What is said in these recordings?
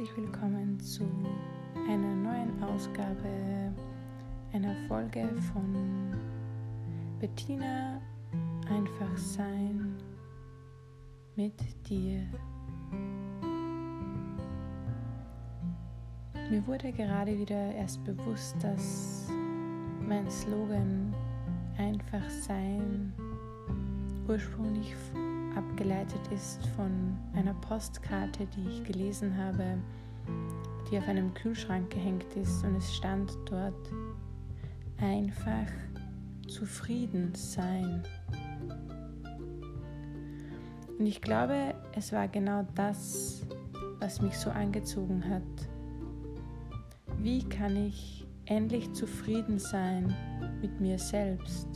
herzlich willkommen zu einer neuen Ausgabe einer Folge von Bettina Einfach Sein mit dir. Mir wurde gerade wieder erst bewusst, dass mein Slogan Einfach Sein ursprünglich abgeleitet ist von einer Postkarte, die ich gelesen habe, die auf einem Kühlschrank gehängt ist und es stand dort einfach zufrieden sein. Und ich glaube, es war genau das, was mich so angezogen hat. Wie kann ich endlich zufrieden sein mit mir selbst?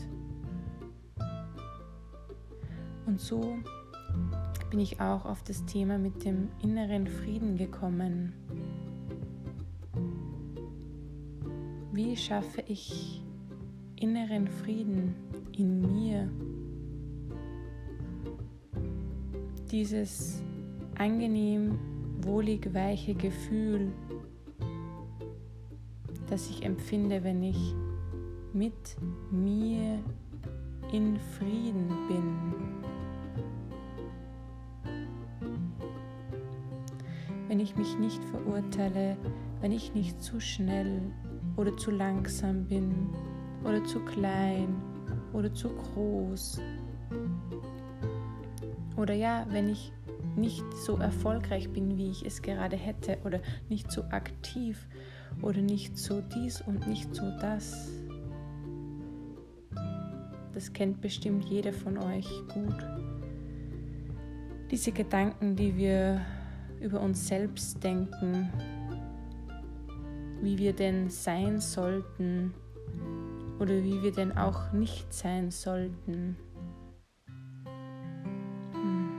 Und so bin ich auch auf das Thema mit dem inneren Frieden gekommen. Wie schaffe ich inneren Frieden in mir? Dieses angenehm, wohlig, weiche Gefühl, das ich empfinde, wenn ich mit mir in Frieden bin. Wenn ich mich nicht verurteile, wenn ich nicht zu schnell oder zu langsam bin oder zu klein oder zu groß. Oder ja, wenn ich nicht so erfolgreich bin, wie ich es gerade hätte oder nicht so aktiv oder nicht so dies und nicht so das. Das kennt bestimmt jeder von euch gut. Diese Gedanken, die wir über uns selbst denken, wie wir denn sein sollten oder wie wir denn auch nicht sein sollten. Hm.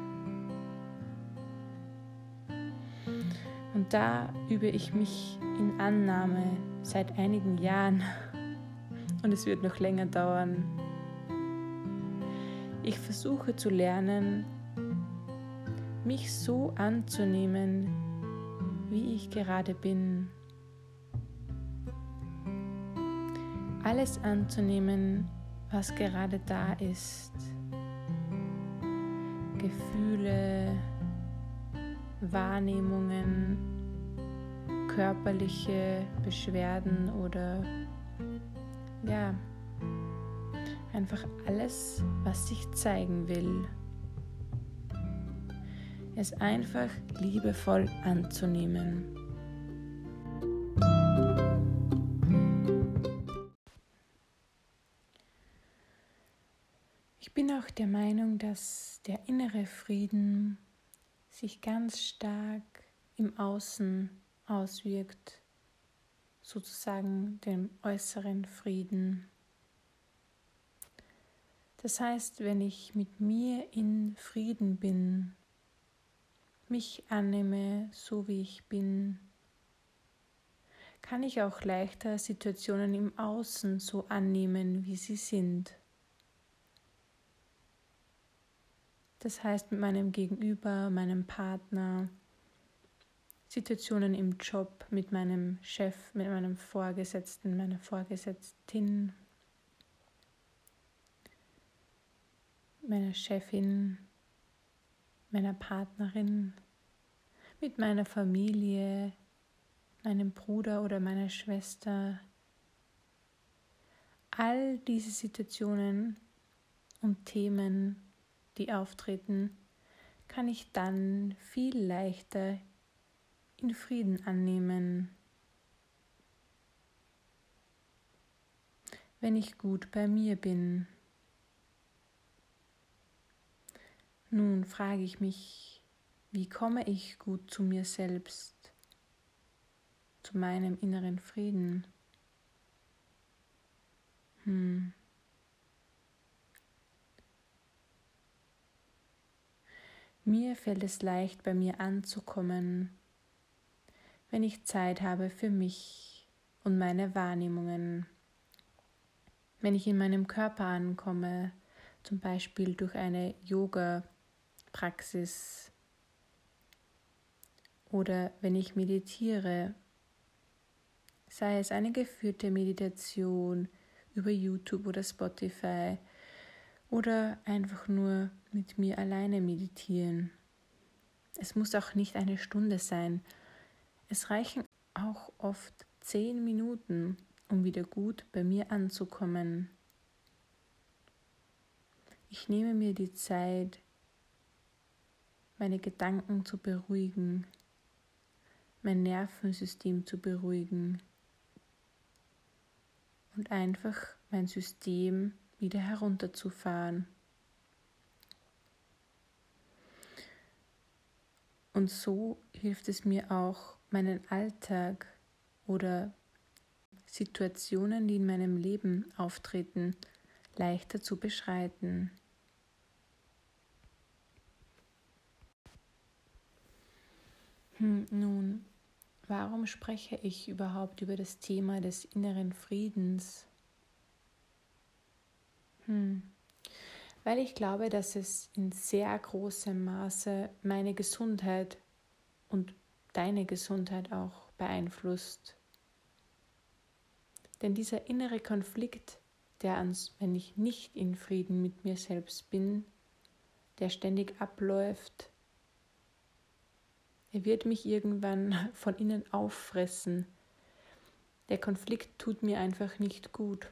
Und da übe ich mich in Annahme seit einigen Jahren und es wird noch länger dauern. Ich versuche zu lernen, mich so anzunehmen, wie ich gerade bin. Alles anzunehmen, was gerade da ist. Gefühle, Wahrnehmungen, körperliche Beschwerden oder ja, einfach alles, was sich zeigen will es einfach liebevoll anzunehmen. Ich bin auch der Meinung, dass der innere Frieden sich ganz stark im Außen auswirkt, sozusagen dem äußeren Frieden. Das heißt, wenn ich mit mir in Frieden bin, mich annehme, so wie ich bin, kann ich auch leichter Situationen im Außen so annehmen, wie sie sind. Das heißt mit meinem Gegenüber, meinem Partner, Situationen im Job, mit meinem Chef, mit meinem Vorgesetzten, meiner Vorgesetztin, meiner Chefin, meiner Partnerin, mit meiner Familie, meinem Bruder oder meiner Schwester. All diese Situationen und Themen, die auftreten, kann ich dann viel leichter in Frieden annehmen, wenn ich gut bei mir bin. Nun frage ich mich, wie komme ich gut zu mir selbst, zu meinem inneren Frieden? Hm. Mir fällt es leicht, bei mir anzukommen, wenn ich Zeit habe für mich und meine Wahrnehmungen. Wenn ich in meinem Körper ankomme, zum Beispiel durch eine Yoga- Praxis oder wenn ich meditiere, sei es eine geführte Meditation über YouTube oder Spotify oder einfach nur mit mir alleine meditieren. Es muss auch nicht eine Stunde sein. Es reichen auch oft zehn Minuten, um wieder gut bei mir anzukommen. Ich nehme mir die Zeit, meine Gedanken zu beruhigen, mein Nervensystem zu beruhigen und einfach mein System wieder herunterzufahren. Und so hilft es mir auch, meinen Alltag oder Situationen, die in meinem Leben auftreten, leichter zu beschreiten. Hm, nun, warum spreche ich überhaupt über das Thema des inneren Friedens? Hm. Weil ich glaube, dass es in sehr großem Maße meine Gesundheit und deine Gesundheit auch beeinflusst. Denn dieser innere Konflikt, der ans, wenn ich nicht in Frieden mit mir selbst bin, der ständig abläuft, er wird mich irgendwann von innen auffressen. Der Konflikt tut mir einfach nicht gut.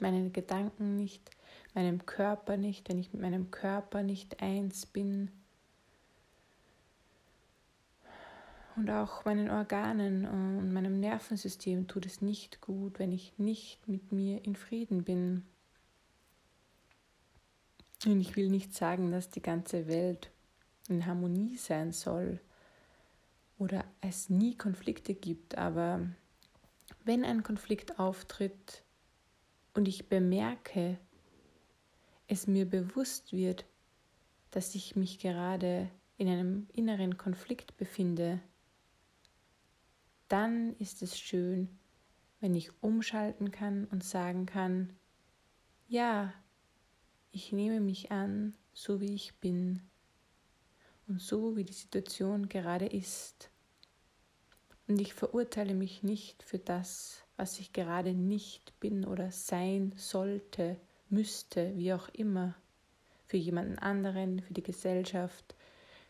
Meinen Gedanken nicht, meinem Körper nicht, wenn ich mit meinem Körper nicht eins bin. Und auch meinen Organen und meinem Nervensystem tut es nicht gut, wenn ich nicht mit mir in Frieden bin. Und ich will nicht sagen, dass die ganze Welt in Harmonie sein soll oder es nie Konflikte gibt, aber wenn ein Konflikt auftritt und ich bemerke, es mir bewusst wird, dass ich mich gerade in einem inneren Konflikt befinde, dann ist es schön, wenn ich umschalten kann und sagen kann, ja, ich nehme mich an, so wie ich bin und so wie die Situation gerade ist. Und ich verurteile mich nicht für das, was ich gerade nicht bin oder sein sollte, müsste, wie auch immer, für jemanden anderen, für die Gesellschaft,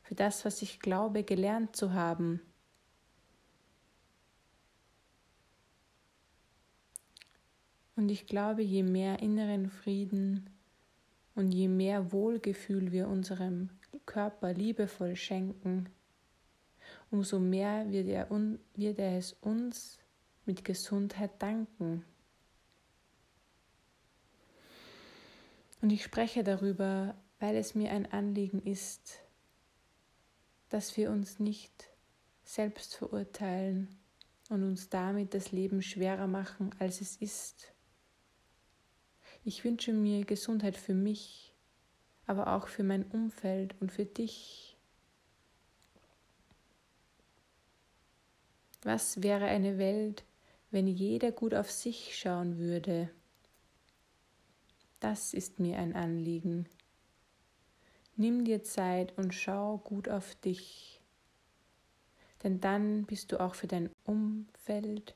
für das, was ich glaube gelernt zu haben. Und ich glaube, je mehr inneren Frieden und je mehr Wohlgefühl wir unserem Körper liebevoll schenken, umso mehr wird er, wird er es uns mit Gesundheit danken. Und ich spreche darüber, weil es mir ein Anliegen ist, dass wir uns nicht selbst verurteilen und uns damit das Leben schwerer machen, als es ist. Ich wünsche mir Gesundheit für mich, aber auch für mein Umfeld und für dich. Was wäre eine Welt, wenn jeder gut auf sich schauen würde? Das ist mir ein Anliegen. Nimm dir Zeit und schau gut auf dich, denn dann bist du auch für dein Umfeld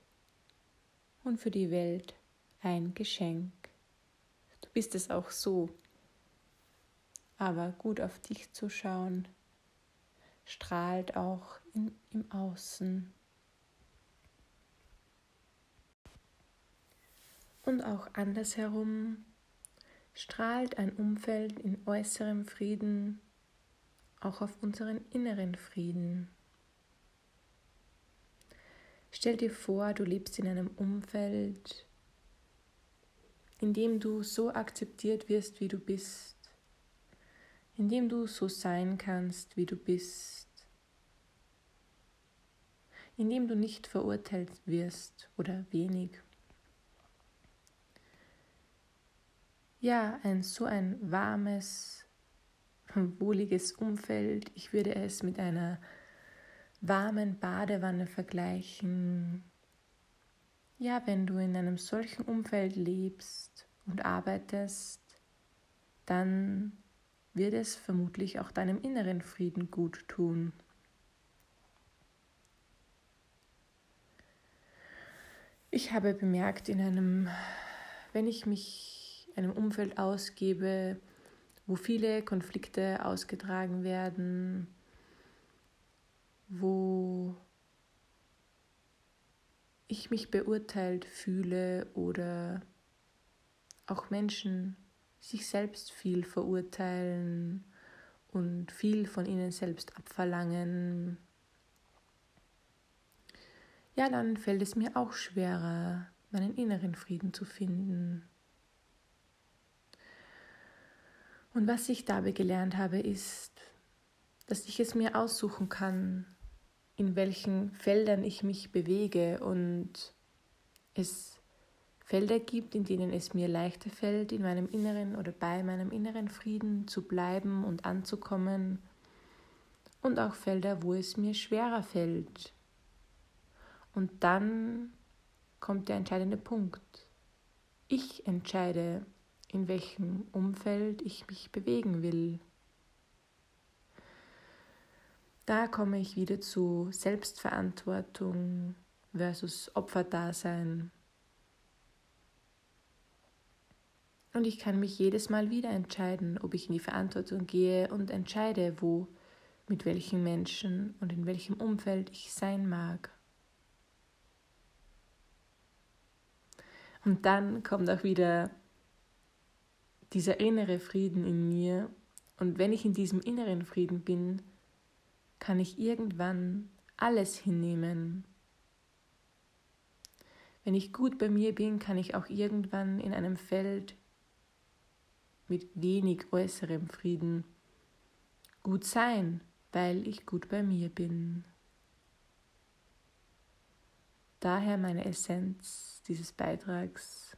und für die Welt ein Geschenk. Du bist es auch so, aber gut auf dich zu schauen, strahlt auch in, im Außen. Und auch andersherum strahlt ein Umfeld in äußerem Frieden auch auf unseren inneren Frieden. Stell dir vor, du lebst in einem Umfeld, in dem du so akzeptiert wirst, wie du bist, in dem du so sein kannst, wie du bist, in dem du nicht verurteilt wirst oder wenig. Ja, ein so ein warmes, wohliges Umfeld. Ich würde es mit einer warmen Badewanne vergleichen. Ja, wenn du in einem solchen Umfeld lebst und arbeitest, dann wird es vermutlich auch deinem inneren Frieden gut tun. Ich habe bemerkt, in einem, wenn ich mich einem Umfeld ausgebe, wo viele Konflikte ausgetragen werden, wo ich mich beurteilt fühle oder auch Menschen sich selbst viel verurteilen und viel von ihnen selbst abverlangen, ja, dann fällt es mir auch schwerer, meinen inneren Frieden zu finden. Und was ich dabei gelernt habe, ist, dass ich es mir aussuchen kann, in welchen Feldern ich mich bewege und es Felder gibt, in denen es mir leichter fällt, in meinem inneren oder bei meinem inneren Frieden zu bleiben und anzukommen und auch Felder, wo es mir schwerer fällt. Und dann kommt der entscheidende Punkt. Ich entscheide, in welchem Umfeld ich mich bewegen will. Da komme ich wieder zu Selbstverantwortung versus Opferdasein. Und ich kann mich jedes Mal wieder entscheiden, ob ich in die Verantwortung gehe und entscheide, wo, mit welchen Menschen und in welchem Umfeld ich sein mag. Und dann kommt auch wieder dieser innere Frieden in mir. Und wenn ich in diesem inneren Frieden bin, kann ich irgendwann alles hinnehmen. Wenn ich gut bei mir bin, kann ich auch irgendwann in einem Feld mit wenig äußerem Frieden gut sein, weil ich gut bei mir bin. Daher meine Essenz dieses Beitrags.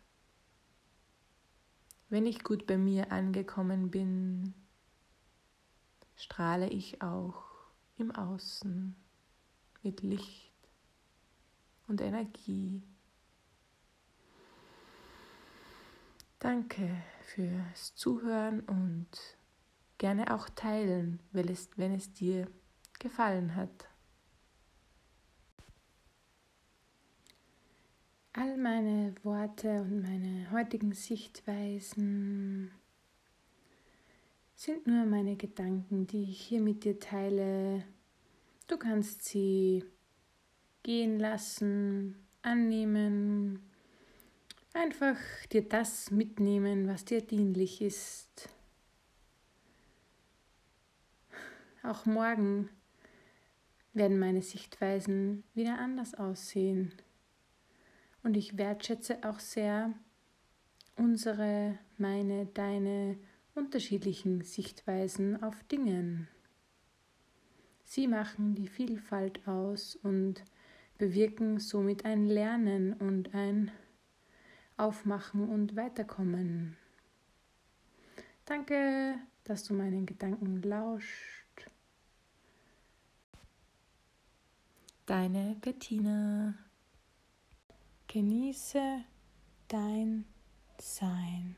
Wenn ich gut bei mir angekommen bin, strahle ich auch im Außen mit Licht und Energie. Danke fürs Zuhören und gerne auch teilen, wenn es, wenn es dir gefallen hat. All meine Worte und meine heutigen Sichtweisen sind nur meine Gedanken, die ich hier mit dir teile. Du kannst sie gehen lassen, annehmen Einfach dir das mitnehmen, was dir dienlich ist. Auch morgen werden meine Sichtweisen wieder anders aussehen. Und ich wertschätze auch sehr unsere, meine, deine unterschiedlichen Sichtweisen auf Dingen. Sie machen die Vielfalt aus und bewirken somit ein Lernen und ein aufmachen und weiterkommen. Danke, dass du meinen Gedanken lauscht. Deine Bettina. Genieße dein Sein.